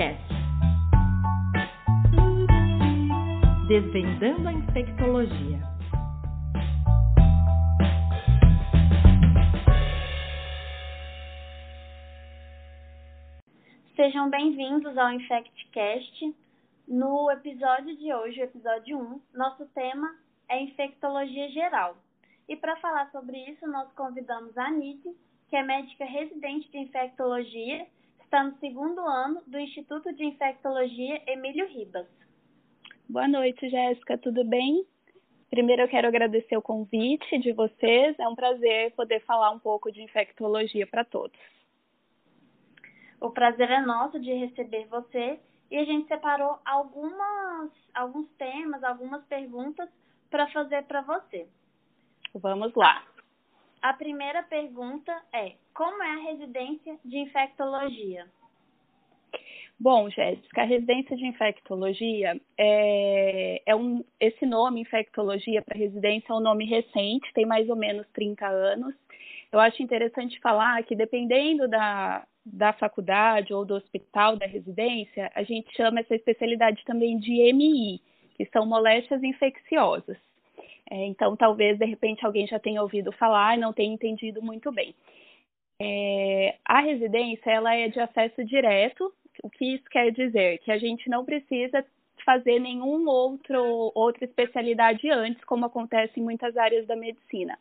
Cast. Desvendando a infectologia. Sejam bem-vindos ao InfectCast. No episódio de hoje, o episódio 1, nosso tema é infectologia geral. E para falar sobre isso, nós convidamos a Anice, que é médica residente de infectologia, está no segundo ano do Instituto de Infectologia Emílio Ribas. Boa noite, Jéssica, tudo bem? Primeiro eu quero agradecer o convite de vocês, é um prazer poder falar um pouco de infectologia para todos. O prazer é nosso de receber você e a gente separou algumas, alguns temas, algumas perguntas para fazer para você. Vamos lá. A primeira pergunta é: como é a residência de infectologia? Bom, Jéssica, a residência de infectologia é, é um, esse nome infectologia para residência é um nome recente, tem mais ou menos 30 anos. Eu acho interessante falar que dependendo da, da faculdade ou do hospital da residência, a gente chama essa especialidade também de MI, que são moléstias infecciosas. É, então, talvez, de repente, alguém já tenha ouvido falar e não tenha entendido muito bem. É, a residência, ela é de acesso direto, o que isso quer dizer? Que a gente não precisa fazer nenhum outro outra especialidade antes, como acontece em muitas áreas da medicina.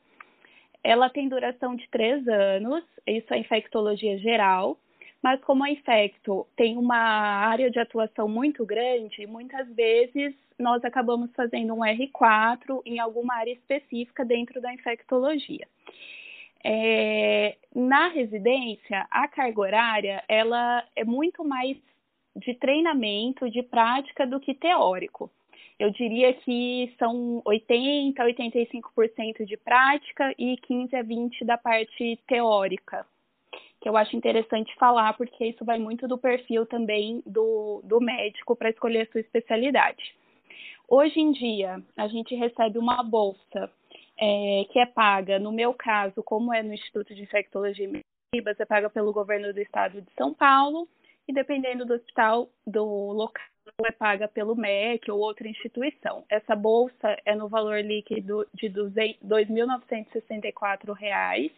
Ela tem duração de três anos, isso é infectologia geral, mas como a infecto tem uma área de atuação muito grande, muitas vezes nós acabamos fazendo um R4 em alguma área específica dentro da infectologia. É, na residência, a carga horária ela é muito mais de treinamento, de prática do que teórico. Eu diria que são 80 a 85% de prática e 15 a 20 da parte teórica, que eu acho interessante falar, porque isso vai muito do perfil também do, do médico para escolher a sua especialidade. Hoje em dia, a gente recebe uma bolsa é, que é paga, no meu caso, como é no Instituto de Infectologia e Medicina, você paga pelo governo do estado de São Paulo, e dependendo do hospital, do local, é paga pelo MEC ou outra instituição. Essa bolsa é no valor líquido de R$ 2.964.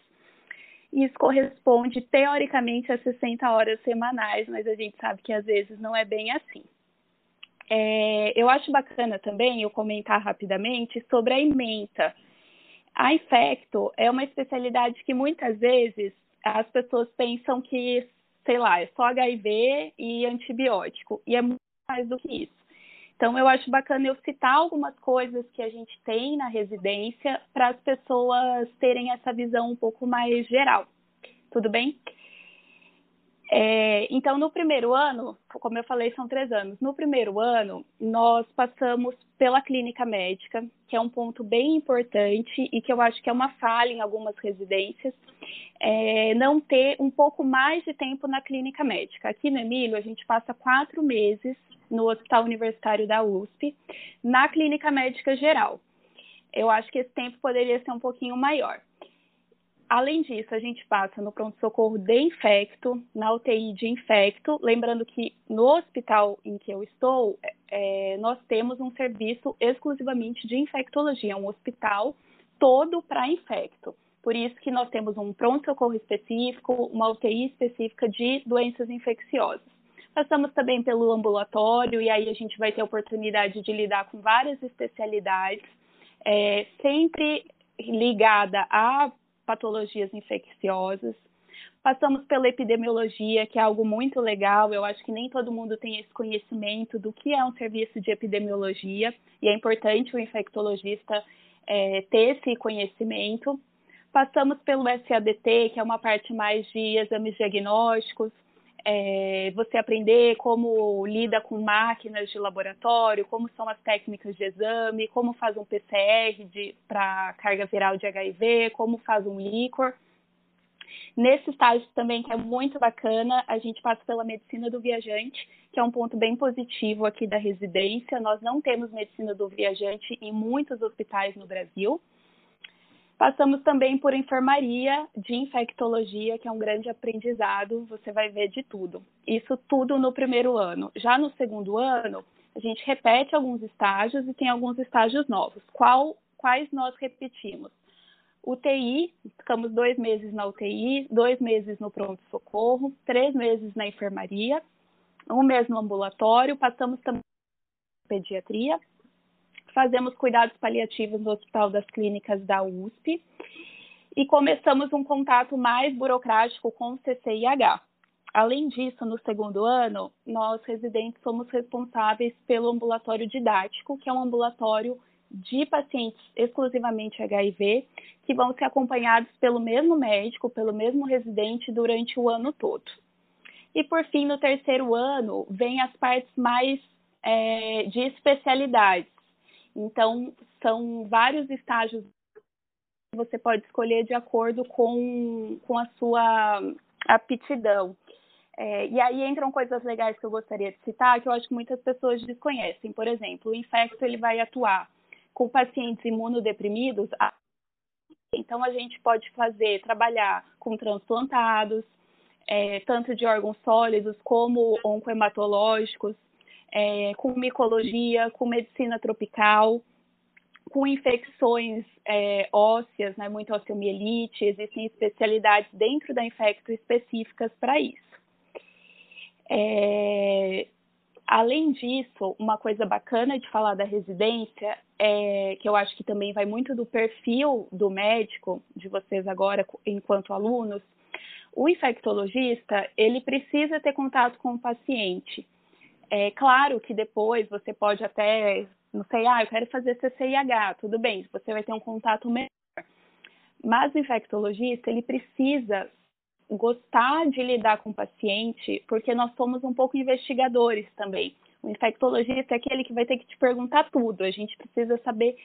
Isso corresponde, teoricamente, a 60 horas semanais, mas a gente sabe que às vezes não é bem assim. É, eu acho bacana também eu comentar rapidamente sobre a ementa. A infecto é uma especialidade que muitas vezes as pessoas pensam que, sei lá, é só HIV e antibiótico, e é muito mais do que isso. Então, eu acho bacana eu citar algumas coisas que a gente tem na residência para as pessoas terem essa visão um pouco mais geral. Tudo bem? É, então, no primeiro ano, como eu falei, são três anos. No primeiro ano, nós passamos pela clínica médica, que é um ponto bem importante e que eu acho que é uma falha em algumas residências, é, não ter um pouco mais de tempo na clínica médica. Aqui no Emílio, a gente passa quatro meses no Hospital Universitário da USP, na clínica médica geral. Eu acho que esse tempo poderia ser um pouquinho maior. Além disso, a gente passa no pronto-socorro de infecto, na UTI de infecto. Lembrando que no hospital em que eu estou, é, nós temos um serviço exclusivamente de infectologia, um hospital todo para infecto. Por isso que nós temos um pronto-socorro específico, uma UTI específica de doenças infecciosas. Passamos também pelo ambulatório, e aí a gente vai ter a oportunidade de lidar com várias especialidades, é, sempre ligada a patologias infecciosas. Passamos pela epidemiologia, que é algo muito legal. Eu acho que nem todo mundo tem esse conhecimento do que é um serviço de epidemiologia, e é importante o infectologista é, ter esse conhecimento. Passamos pelo SADT, que é uma parte mais de exames diagnósticos, é, você aprender como lida com máquinas de laboratório, como são as técnicas de exame, como faz um PCR para carga viral de HIV, como faz um líquor. Nesse estágio também, que é muito bacana, a gente passa pela medicina do viajante, que é um ponto bem positivo aqui da residência. Nós não temos medicina do viajante em muitos hospitais no Brasil. Passamos também por enfermaria de infectologia, que é um grande aprendizado, você vai ver de tudo. Isso tudo no primeiro ano. Já no segundo ano, a gente repete alguns estágios e tem alguns estágios novos. Qual, quais nós repetimos? UTI, ficamos dois meses na UTI, dois meses no pronto-socorro, três meses na enfermaria, um mês no ambulatório, passamos também pediatria, fazemos cuidados paliativos no Hospital das Clínicas da USP e começamos um contato mais burocrático com o CCIH. Além disso, no segundo ano, nós residentes somos responsáveis pelo ambulatório didático, que é um ambulatório de pacientes exclusivamente HIV, que vão ser acompanhados pelo mesmo médico, pelo mesmo residente durante o ano todo. E por fim, no terceiro ano, vem as partes mais é, de especialidades. Então, são vários estágios que você pode escolher de acordo com, com a sua aptidão. É, e aí entram coisas legais que eu gostaria de citar, que eu acho que muitas pessoas desconhecem. Por exemplo, o infecto ele vai atuar com pacientes imunodeprimidos. Então, a gente pode fazer, trabalhar com transplantados, é, tanto de órgãos sólidos como oncohematológicos, é, com micologia, com medicina tropical, com infecções é, ósseas, né, muito osteomielite, existem especialidades dentro da infecto específicas para isso. É, além disso, uma coisa bacana de falar da residência, é, que eu acho que também vai muito do perfil do médico, de vocês agora, enquanto alunos, o infectologista, ele precisa ter contato com o paciente. É claro que depois você pode até, não sei, ah, eu quero fazer CCIH, tudo bem, você vai ter um contato melhor. Mas o infectologista, ele precisa gostar de lidar com o paciente, porque nós somos um pouco investigadores também. O infectologista é aquele que vai ter que te perguntar tudo. A gente precisa saber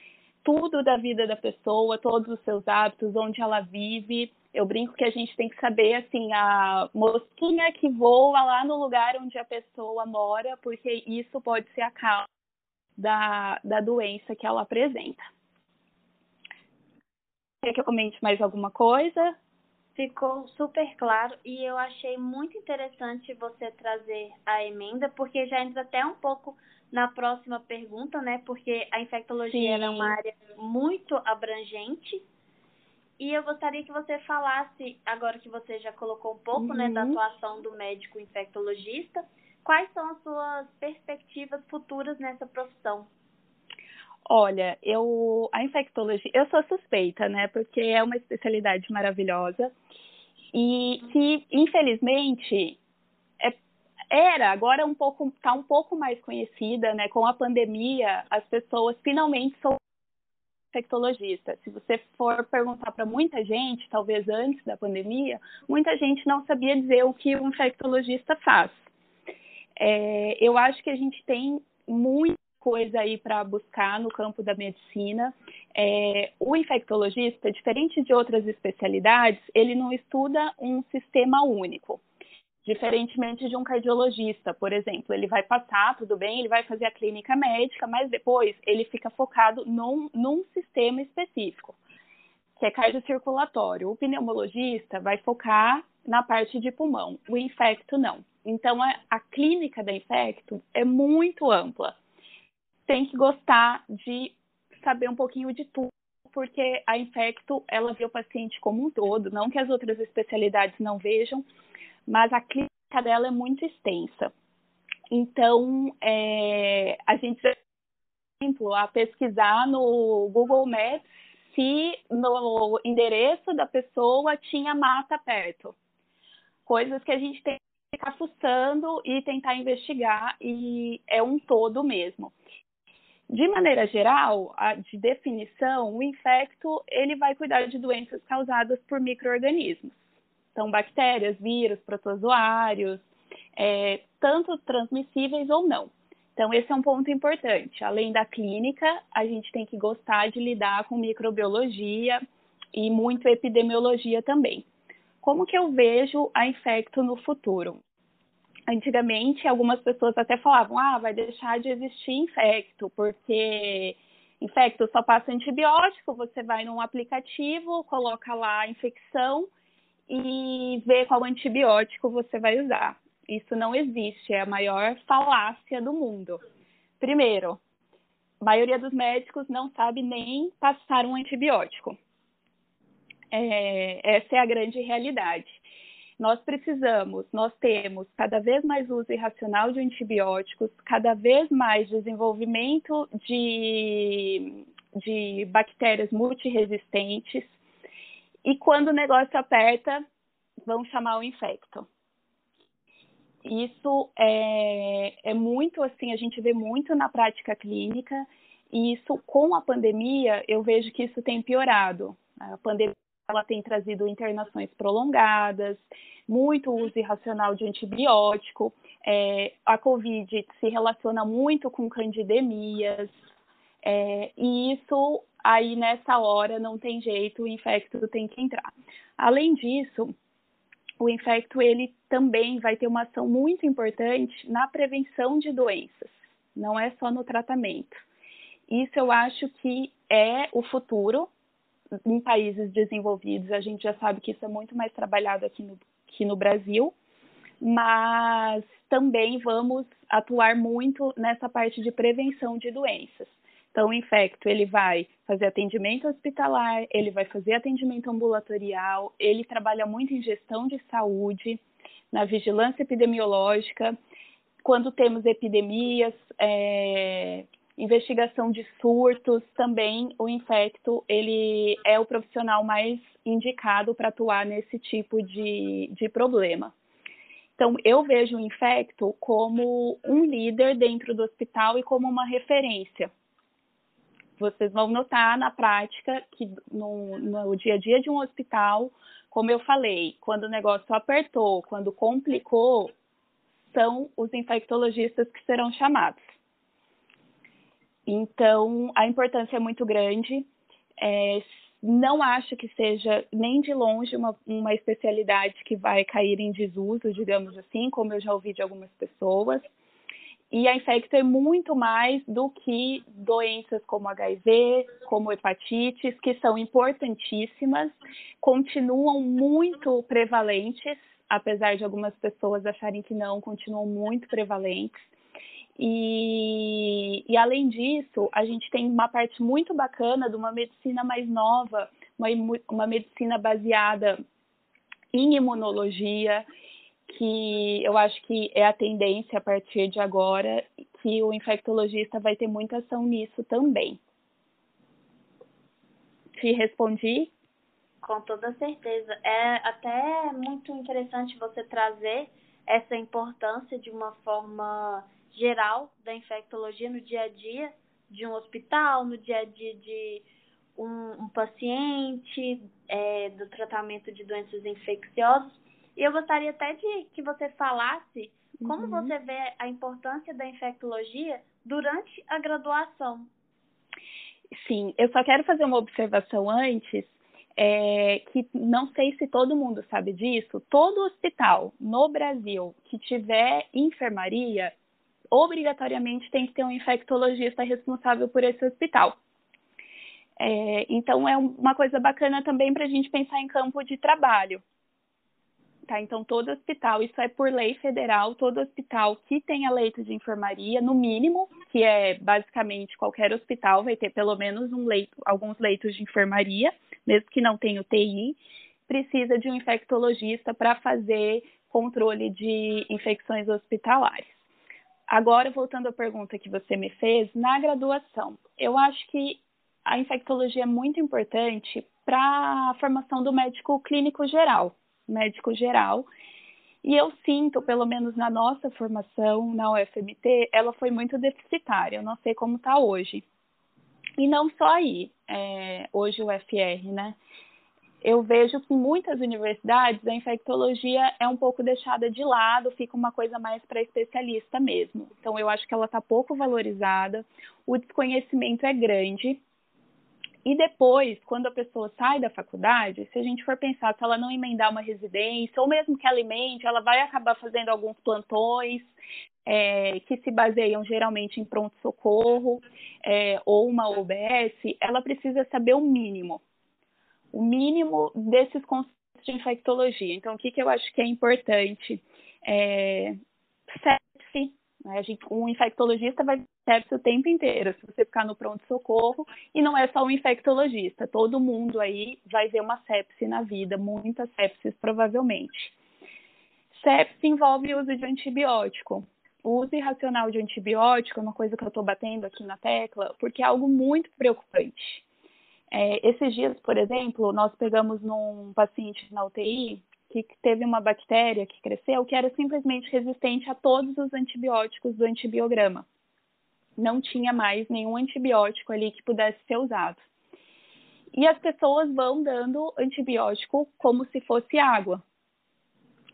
tudo da vida da pessoa, todos os seus hábitos, onde ela vive. Eu brinco que a gente tem que saber, assim, a mosquinha que voa lá no lugar onde a pessoa mora, porque isso pode ser a causa da, da doença que ela apresenta. Quer que eu comente mais alguma coisa? Ficou super claro e eu achei muito interessante você trazer a emenda, porque já entra até um pouco na próxima pergunta, né? Porque a infectologia é uma área muito abrangente. E eu gostaria que você falasse, agora que você já colocou um pouco, uhum. né, da uhum. atuação do médico infectologista, quais são as suas perspectivas futuras nessa profissão? Olha, eu a infectologia, eu sou suspeita, né? Porque é uma especialidade maravilhosa. E que, infelizmente, era, agora um pouco, está um pouco mais conhecida, né? Com a pandemia, as pessoas finalmente são infectologistas. Se você for perguntar para muita gente, talvez antes da pandemia, muita gente não sabia dizer o que um infectologista faz. É, eu acho que a gente tem muito coisa aí para buscar no campo da medicina. É, o infectologista, diferente de outras especialidades, ele não estuda um sistema único. Diferentemente de um cardiologista, por exemplo, ele vai passar, tudo bem, ele vai fazer a clínica médica, mas depois ele fica focado num, num sistema específico, que é cardiocirculatório. O pneumologista vai focar na parte de pulmão, o infecto não. Então, a, a clínica da infecto é muito ampla tem que gostar de saber um pouquinho de tudo, porque a infecto, ela vê o paciente como um todo, não que as outras especialidades não vejam, mas a clínica dela é muito extensa. Então, é, a gente, por exemplo, a pesquisar no Google Maps se no endereço da pessoa tinha mata perto. Coisas que a gente tem que ficar fuçando e tentar investigar, e é um todo mesmo. De maneira geral, a, de definição, o infecto ele vai cuidar de doenças causadas por micro-organismos. Então, bactérias, vírus, protozoários, é, tanto transmissíveis ou não. Então, esse é um ponto importante. Além da clínica, a gente tem que gostar de lidar com microbiologia e muito epidemiologia também. Como que eu vejo a infecto no futuro? antigamente algumas pessoas até falavam, ah, vai deixar de existir infecto, porque infecto só passa antibiótico, você vai num aplicativo, coloca lá a infecção e vê qual antibiótico você vai usar. Isso não existe, é a maior falácia do mundo. Primeiro, a maioria dos médicos não sabe nem passar um antibiótico. É, essa é a grande realidade. Nós precisamos, nós temos cada vez mais uso irracional de antibióticos, cada vez mais desenvolvimento de, de bactérias multiresistentes, e quando o negócio aperta, vão chamar o infecto. Isso é, é muito assim, a gente vê muito na prática clínica, e isso com a pandemia, eu vejo que isso tem piorado. A pandemia ela tem trazido internações prolongadas, muito uso irracional de antibiótico, é, a Covid se relaciona muito com candidemias, é, e isso aí nessa hora não tem jeito, o infecto tem que entrar. Além disso, o infecto ele também vai ter uma ação muito importante na prevenção de doenças, não é só no tratamento. Isso eu acho que é o futuro, em países desenvolvidos, a gente já sabe que isso é muito mais trabalhado aqui no, aqui no Brasil, mas também vamos atuar muito nessa parte de prevenção de doenças. Então, o infecto, ele vai fazer atendimento hospitalar, ele vai fazer atendimento ambulatorial, ele trabalha muito em gestão de saúde, na vigilância epidemiológica, quando temos epidemias, é, investigação de surtos, também o infecto, ele é o profissional mais indicado para atuar nesse tipo de, de problema. Então, eu vejo o infecto como um líder dentro do hospital e como uma referência. Vocês vão notar na prática que no, no dia a dia de um hospital, como eu falei, quando o negócio apertou, quando complicou, são os infectologistas que serão chamados. Então, a importância é muito grande. É, não acho que seja nem de longe uma, uma especialidade que vai cair em desuso, digamos assim, como eu já ouvi de algumas pessoas. E a infecto é muito mais do que doenças como HIV, como hepatites, que são importantíssimas, continuam muito prevalentes, apesar de algumas pessoas acharem que não, continuam muito prevalentes. E, e, além disso, a gente tem uma parte muito bacana de uma medicina mais nova, uma, uma medicina baseada em imunologia, que eu acho que é a tendência a partir de agora, que o infectologista vai ter muita ação nisso também. Te respondi? Com toda certeza. É até muito interessante você trazer essa importância de uma forma geral da infectologia no dia a dia de um hospital, no dia a dia de um, um paciente, é, do tratamento de doenças infecciosas. E eu gostaria até de que você falasse como uhum. você vê a importância da infectologia durante a graduação. Sim, eu só quero fazer uma observação antes, é, que não sei se todo mundo sabe disso, todo hospital no Brasil que tiver enfermaria obrigatoriamente tem que ter um infectologista responsável por esse hospital. É, então, é uma coisa bacana também para a gente pensar em campo de trabalho. Tá? Então, todo hospital, isso é por lei federal, todo hospital que tenha leito de enfermaria, no mínimo, que é basicamente qualquer hospital vai ter pelo menos um leito, alguns leitos de enfermaria, mesmo que não tenha UTI, precisa de um infectologista para fazer controle de infecções hospitalares. Agora, voltando à pergunta que você me fez, na graduação, eu acho que a infectologia é muito importante para a formação do médico clínico geral, médico geral. E eu sinto, pelo menos na nossa formação na UFMT, ela foi muito deficitária. Eu não sei como está hoje. E não só aí, é, hoje o FR, né? eu vejo que em muitas universidades a infectologia é um pouco deixada de lado, fica uma coisa mais para especialista mesmo. Então, eu acho que ela está pouco valorizada, o desconhecimento é grande. E depois, quando a pessoa sai da faculdade, se a gente for pensar se ela não emendar uma residência, ou mesmo que ela emende, ela vai acabar fazendo alguns plantões, é, que se baseiam geralmente em pronto-socorro é, ou uma OBS, ela precisa saber o mínimo. O mínimo desses conceitos de infectologia. Então, o que, que eu acho que é importante? É, né? gente, um infectologista vai sepse o tempo inteiro, se você ficar no pronto-socorro, e não é só um infectologista, todo mundo aí vai ver uma sepse na vida, muitas sepses provavelmente. Sepse envolve o uso de antibiótico. O uso irracional de antibiótico é uma coisa que eu estou batendo aqui na tecla, porque é algo muito preocupante. É, esses dias, por exemplo, nós pegamos num paciente na UTI que teve uma bactéria que cresceu que era simplesmente resistente a todos os antibióticos do antibiograma. Não tinha mais nenhum antibiótico ali que pudesse ser usado. E as pessoas vão dando antibiótico como se fosse água.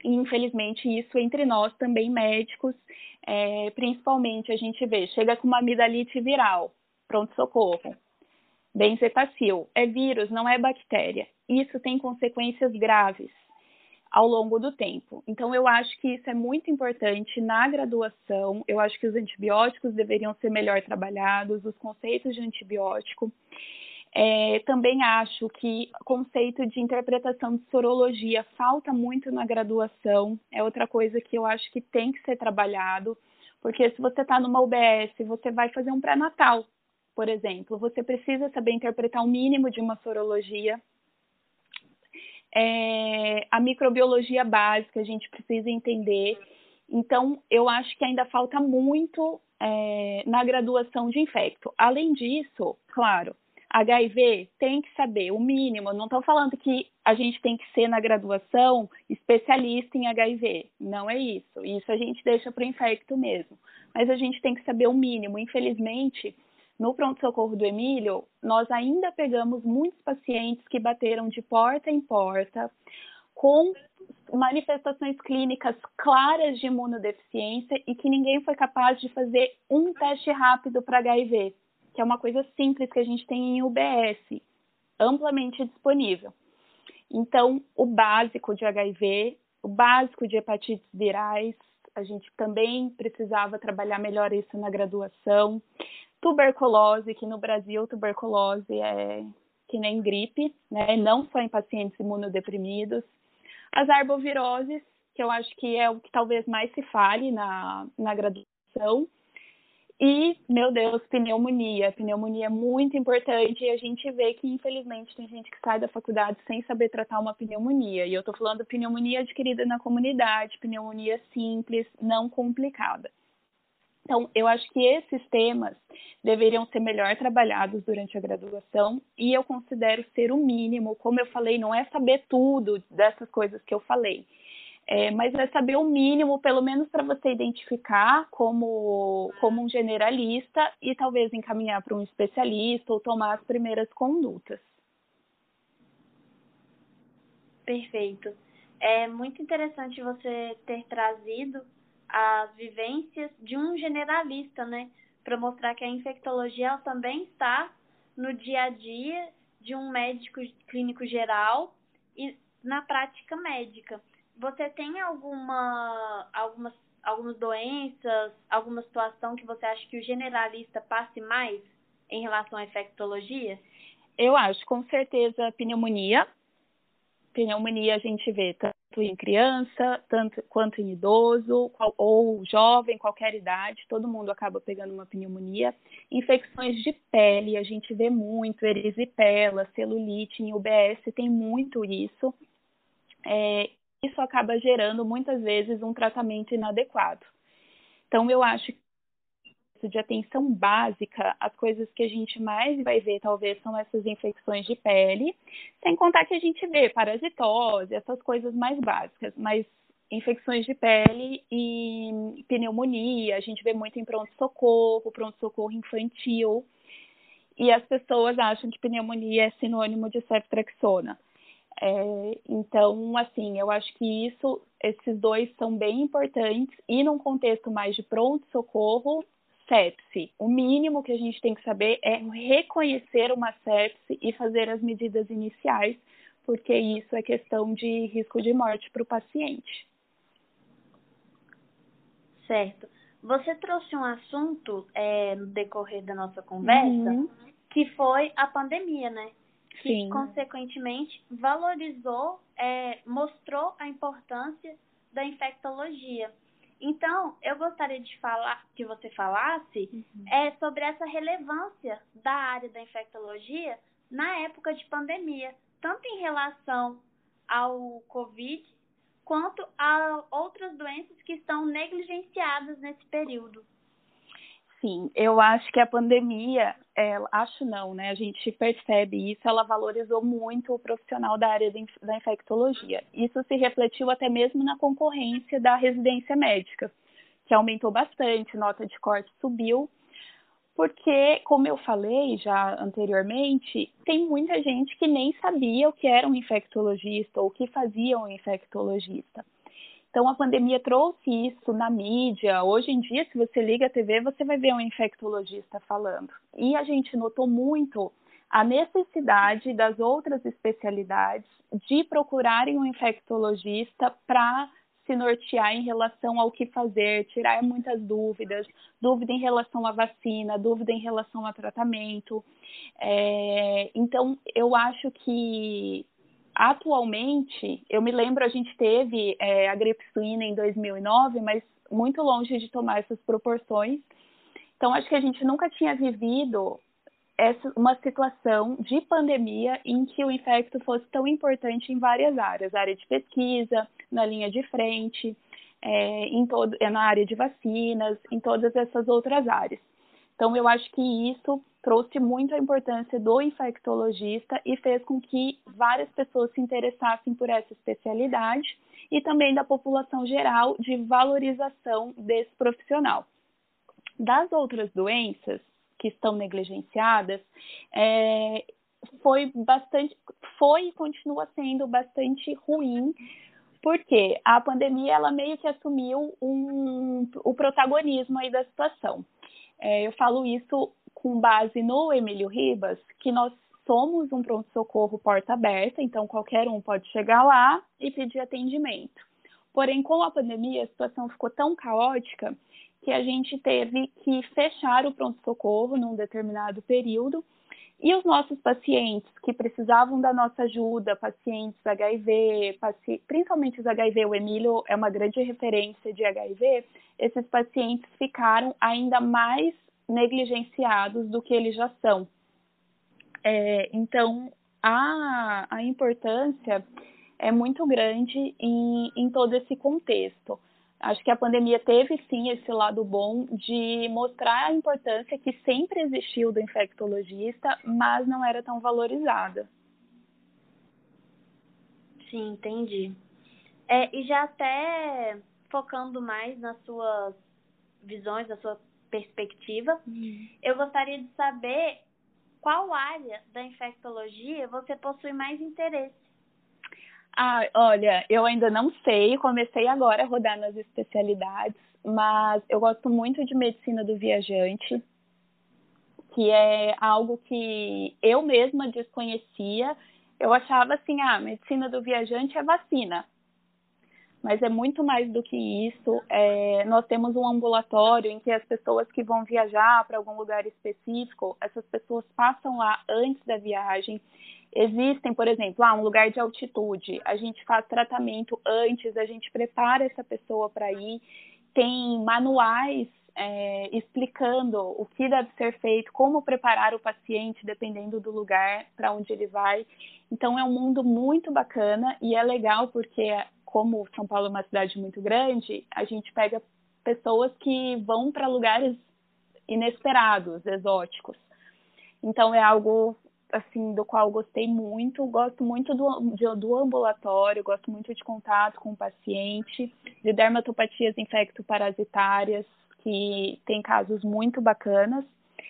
E, infelizmente, isso entre nós também médicos, é, principalmente a gente vê, chega com uma amidalite viral, pronto-socorro Benzetacil é vírus, não é bactéria. Isso tem consequências graves ao longo do tempo. Então, eu acho que isso é muito importante na graduação. Eu acho que os antibióticos deveriam ser melhor trabalhados, os conceitos de antibiótico. É, também acho que o conceito de interpretação de sorologia falta muito na graduação. É outra coisa que eu acho que tem que ser trabalhado, porque se você está numa UBS, você vai fazer um pré-natal por exemplo, você precisa saber interpretar o mínimo de uma sorologia. É, a microbiologia básica a gente precisa entender. Então, eu acho que ainda falta muito é, na graduação de infecto. Além disso, claro, HIV tem que saber o mínimo. Não estou falando que a gente tem que ser na graduação especialista em HIV. Não é isso. Isso a gente deixa para o infecto mesmo. Mas a gente tem que saber o mínimo. Infelizmente, no pronto-socorro do Emílio, nós ainda pegamos muitos pacientes que bateram de porta em porta com manifestações clínicas claras de imunodeficiência e que ninguém foi capaz de fazer um teste rápido para HIV, que é uma coisa simples que a gente tem em UBS, amplamente disponível. Então, o básico de HIV, o básico de hepatites virais, a gente também precisava trabalhar melhor isso na graduação tuberculose, que no Brasil tuberculose é que nem gripe, né? Não só em pacientes imunodeprimidos. As arboviroses, que eu acho que é o que talvez mais se fale na, na graduação. E, meu Deus, pneumonia. Pneumonia é muito importante e a gente vê que, infelizmente, tem gente que sai da faculdade sem saber tratar uma pneumonia. E eu estou falando pneumonia adquirida na comunidade, pneumonia simples, não complicada. Então, eu acho que esses temas deveriam ser melhor trabalhados durante a graduação e eu considero ser o mínimo. Como eu falei, não é saber tudo dessas coisas que eu falei, é, mas é saber o mínimo, pelo menos para você identificar como, como um generalista e talvez encaminhar para um especialista ou tomar as primeiras condutas. Perfeito. É muito interessante você ter trazido as vivências de um generalista, né? Para mostrar que a infectologia também está no dia a dia de um médico clínico geral e na prática médica. Você tem alguma algumas algumas doenças, alguma situação que você acha que o generalista passe mais em relação à infectologia? Eu acho, com certeza, pneumonia. Pneumonia a gente vê tanto em criança, tanto quanto em idoso ou jovem, qualquer idade, todo mundo acaba pegando uma pneumonia. Infecções de pele, a gente vê muito, erisipela, celulite, em UBS tem muito isso. É, isso acaba gerando muitas vezes um tratamento inadequado. Então, eu acho que de atenção básica, as coisas que a gente mais vai ver talvez são essas infecções de pele, sem contar que a gente vê parasitose, essas coisas mais básicas, mas infecções de pele e pneumonia, a gente vê muito em pronto-socorro, pronto-socorro infantil, e as pessoas acham que pneumonia é sinônimo de ceftriaxona. É, então, assim, eu acho que isso, esses dois são bem importantes e num contexto mais de pronto-socorro, sepse. O mínimo que a gente tem que saber é reconhecer uma sepse e fazer as medidas iniciais, porque isso é questão de risco de morte para o paciente. Certo. Você trouxe um assunto é, no decorrer da nossa conversa, uhum. que foi a pandemia, né? Que, Sim. consequentemente, valorizou, é, mostrou a importância da infectologia. Então, eu gostaria de falar que você falasse uhum. é, sobre essa relevância da área da infectologia na época de pandemia, tanto em relação ao Covid quanto a outras doenças que estão negligenciadas nesse período. Sim, eu acho que a pandemia, é, acho não, né? A gente percebe isso, ela valorizou muito o profissional da área da infectologia. Isso se refletiu até mesmo na concorrência da residência médica, que aumentou bastante, nota de corte subiu, porque, como eu falei já anteriormente, tem muita gente que nem sabia o que era um infectologista ou o que fazia um infectologista. Então, a pandemia trouxe isso na mídia. Hoje em dia, se você liga a TV, você vai ver um infectologista falando. E a gente notou muito a necessidade das outras especialidades de procurarem um infectologista para se nortear em relação ao que fazer, tirar muitas dúvidas, dúvida em relação à vacina, dúvida em relação ao tratamento. É, então, eu acho que atualmente, eu me lembro, a gente teve é, a gripe suína em 2009, mas muito longe de tomar essas proporções. Então, acho que a gente nunca tinha vivido essa, uma situação de pandemia em que o infecto fosse tão importante em várias áreas, área de pesquisa, na linha de frente, é, em todo, é, na área de vacinas, em todas essas outras áreas. Então, eu acho que isso trouxe muito a importância do infectologista e fez com que várias pessoas se interessassem por essa especialidade e também da população geral de valorização desse profissional. Das outras doenças, que estão negligenciadas, é, foi bastante, foi e continua sendo bastante ruim, porque a pandemia ela meio que assumiu um, o protagonismo aí da situação. É, eu falo isso com base no Emílio Ribas, que nós somos um pronto-socorro porta aberta, então qualquer um pode chegar lá e pedir atendimento. Porém, com a pandemia, a situação ficou tão caótica que a gente teve que fechar o pronto-socorro num determinado período e os nossos pacientes que precisavam da nossa ajuda, pacientes HIV, paci... principalmente os HIV, o Emílio é uma grande referência de HIV, esses pacientes ficaram ainda mais negligenciados do que eles já são. É, então, a, a importância é muito grande em, em todo esse contexto acho que a pandemia teve sim esse lado bom de mostrar a importância que sempre existiu do infectologista, mas não era tão valorizada. Sim, entendi. É, e já até focando mais nas suas visões, na sua perspectiva, uhum. eu gostaria de saber qual área da infectologia você possui mais interesse. Ah, olha, eu ainda não sei, comecei agora a rodar nas especialidades, mas eu gosto muito de medicina do viajante, que é algo que eu mesma desconhecia. Eu achava assim, ah, medicina do viajante é vacina. Mas é muito mais do que isso. É, nós temos um ambulatório em que as pessoas que vão viajar para algum lugar específico, essas pessoas passam lá antes da viagem Existem, por exemplo, ah, um lugar de altitude, a gente faz tratamento antes, a gente prepara essa pessoa para ir, tem manuais é, explicando o que deve ser feito, como preparar o paciente, dependendo do lugar para onde ele vai. Então, é um mundo muito bacana e é legal porque, como São Paulo é uma cidade muito grande, a gente pega pessoas que vão para lugares inesperados, exóticos. Então, é algo assim, do qual gostei muito. Gosto muito do, de, do ambulatório, gosto muito de contato com o paciente, de dermatopatias infectoparasitárias, que tem casos muito bacanas.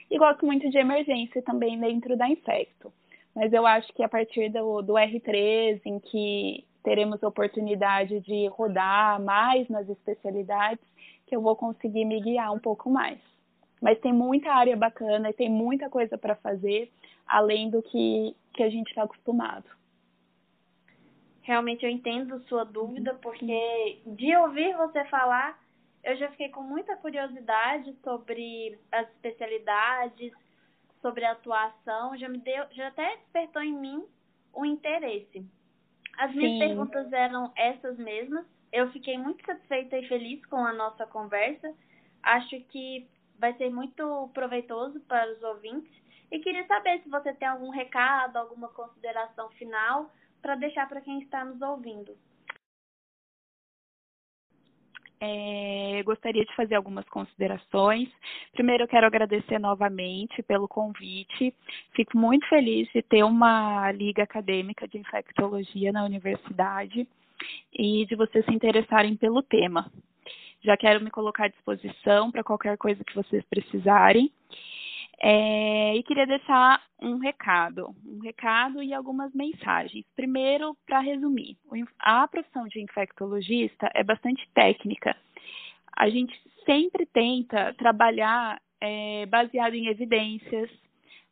E gosto muito de emergência também dentro da infecto. Mas eu acho que a partir do, do R3, em que teremos oportunidade de rodar mais nas especialidades, que eu vou conseguir me guiar um pouco mais. Mas tem muita área bacana e tem muita coisa para fazer além do que, que a gente está acostumado. Realmente eu entendo sua dúvida, porque de ouvir você falar, eu já fiquei com muita curiosidade sobre as especialidades, sobre a atuação, já me deu, já até despertou em mim o interesse. As minhas Sim. perguntas eram essas mesmas. Eu fiquei muito satisfeita e feliz com a nossa conversa. Acho que vai ser muito proveitoso para os ouvintes. E queria saber se você tem algum recado, alguma consideração final para deixar para quem está nos ouvindo. É, gostaria de fazer algumas considerações. Primeiro, eu quero agradecer novamente pelo convite. Fico muito feliz de ter uma liga acadêmica de infectologia na universidade e de vocês se interessarem pelo tema. Já quero me colocar à disposição para qualquer coisa que vocês precisarem. É, e queria deixar um recado, um recado e algumas mensagens. Primeiro, para resumir, a profissão de infectologista é bastante técnica. A gente sempre tenta trabalhar é, baseado em evidências,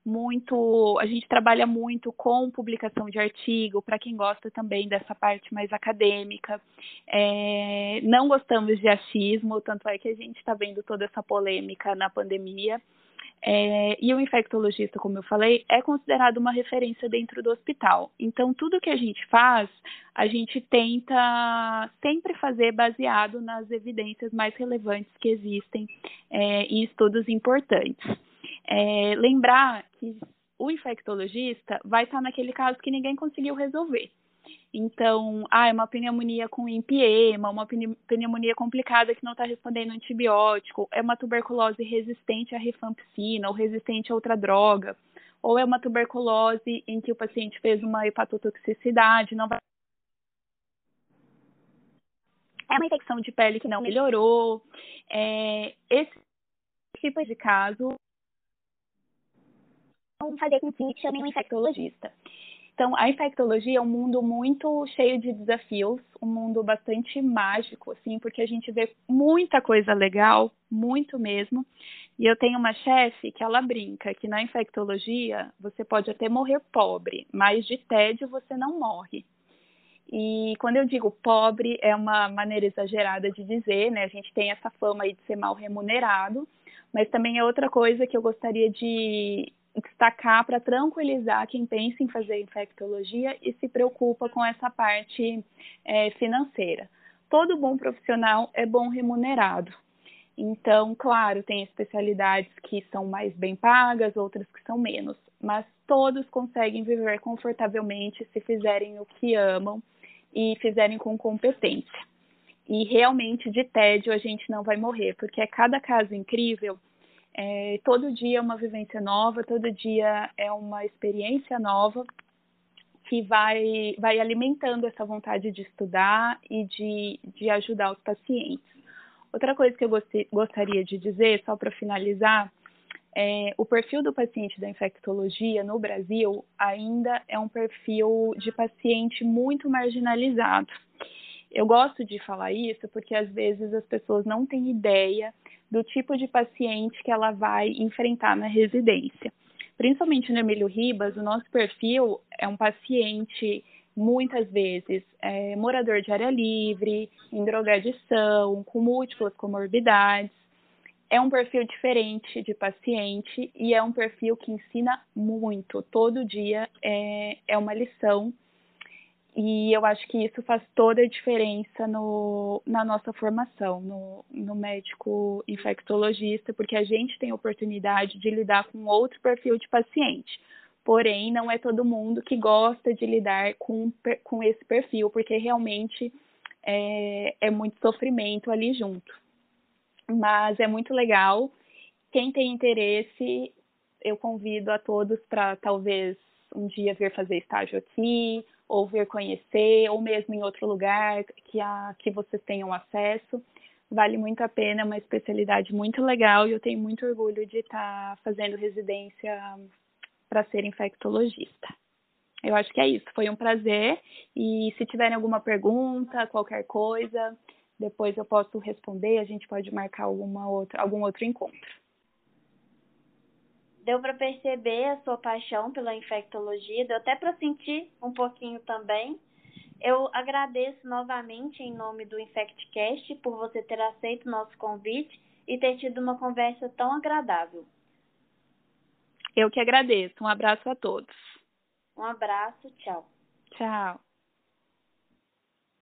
muito, a gente trabalha muito com publicação de artigo, para quem gosta também dessa parte mais acadêmica. É, não gostamos de achismo, tanto é que a gente está vendo toda essa polêmica na pandemia. É, e o infectologista, como eu falei, é considerado uma referência dentro do hospital. Então, tudo que a gente faz, a gente tenta sempre fazer baseado nas evidências mais relevantes que existem é, em estudos importantes. É, lembrar que o infectologista vai estar naquele caso que ninguém conseguiu resolver. Então, ah, é uma pneumonia com empiema, uma pneumonia complicada que não está respondendo antibiótico, é uma tuberculose resistente à rifampicina ou resistente a outra droga, ou é uma tuberculose em que o paciente fez uma hepatotoxicidade, não vai é uma infecção de pele que não melhorou. É, esse tipo de caso vão fazer com que chamem um infectologista. Então, a infectologia é um mundo muito cheio de desafios, um mundo bastante mágico, assim, porque a gente vê muita coisa legal, muito mesmo. E eu tenho uma chefe que ela brinca que na infectologia você pode até morrer pobre, mas de tédio você não morre. E quando eu digo pobre, é uma maneira exagerada de dizer, né? A gente tem essa fama aí de ser mal remunerado, mas também é outra coisa que eu gostaria de destacar para tranquilizar quem pensa em fazer infectologia e se preocupa com essa parte é, financeira. Todo bom profissional é bom remunerado. Então, claro, tem especialidades que são mais bem pagas, outras que são menos, mas todos conseguem viver confortavelmente se fizerem o que amam e fizerem com competência. E realmente de tédio a gente não vai morrer, porque é cada caso incrível é, todo dia é uma vivência nova, todo dia é uma experiência nova que vai, vai alimentando essa vontade de estudar e de, de ajudar os pacientes. Outra coisa que eu gostaria de dizer, só para finalizar, é, o perfil do paciente da infectologia no Brasil ainda é um perfil de paciente muito marginalizado. Eu gosto de falar isso porque às vezes as pessoas não têm ideia do tipo de paciente que ela vai enfrentar na residência. Principalmente no Emílio Ribas, o nosso perfil é um paciente, muitas vezes, é, morador de área livre, em drogadição, com múltiplas comorbidades. É um perfil diferente de paciente e é um perfil que ensina muito. Todo dia é, é uma lição e eu acho que isso faz toda a diferença no, na nossa formação, no, no médico infectologista, porque a gente tem a oportunidade de lidar com outro perfil de paciente. Porém, não é todo mundo que gosta de lidar com, com esse perfil, porque realmente é, é muito sofrimento ali junto. Mas é muito legal. Quem tem interesse, eu convido a todos para talvez um dia vir fazer estágio aqui, ou vir conhecer, ou mesmo em outro lugar que, a, que vocês tenham acesso. Vale muito a pena, é uma especialidade muito legal e eu tenho muito orgulho de estar fazendo residência para ser infectologista. Eu acho que é isso, foi um prazer. E se tiverem alguma pergunta, qualquer coisa, depois eu posso responder, a gente pode marcar alguma outra, algum outro encontro deu para perceber a sua paixão pela infectologia, deu até para sentir um pouquinho também. Eu agradeço novamente em nome do InfectCast por você ter aceito o nosso convite e ter tido uma conversa tão agradável. Eu que agradeço. Um abraço a todos. Um abraço, tchau. Tchau.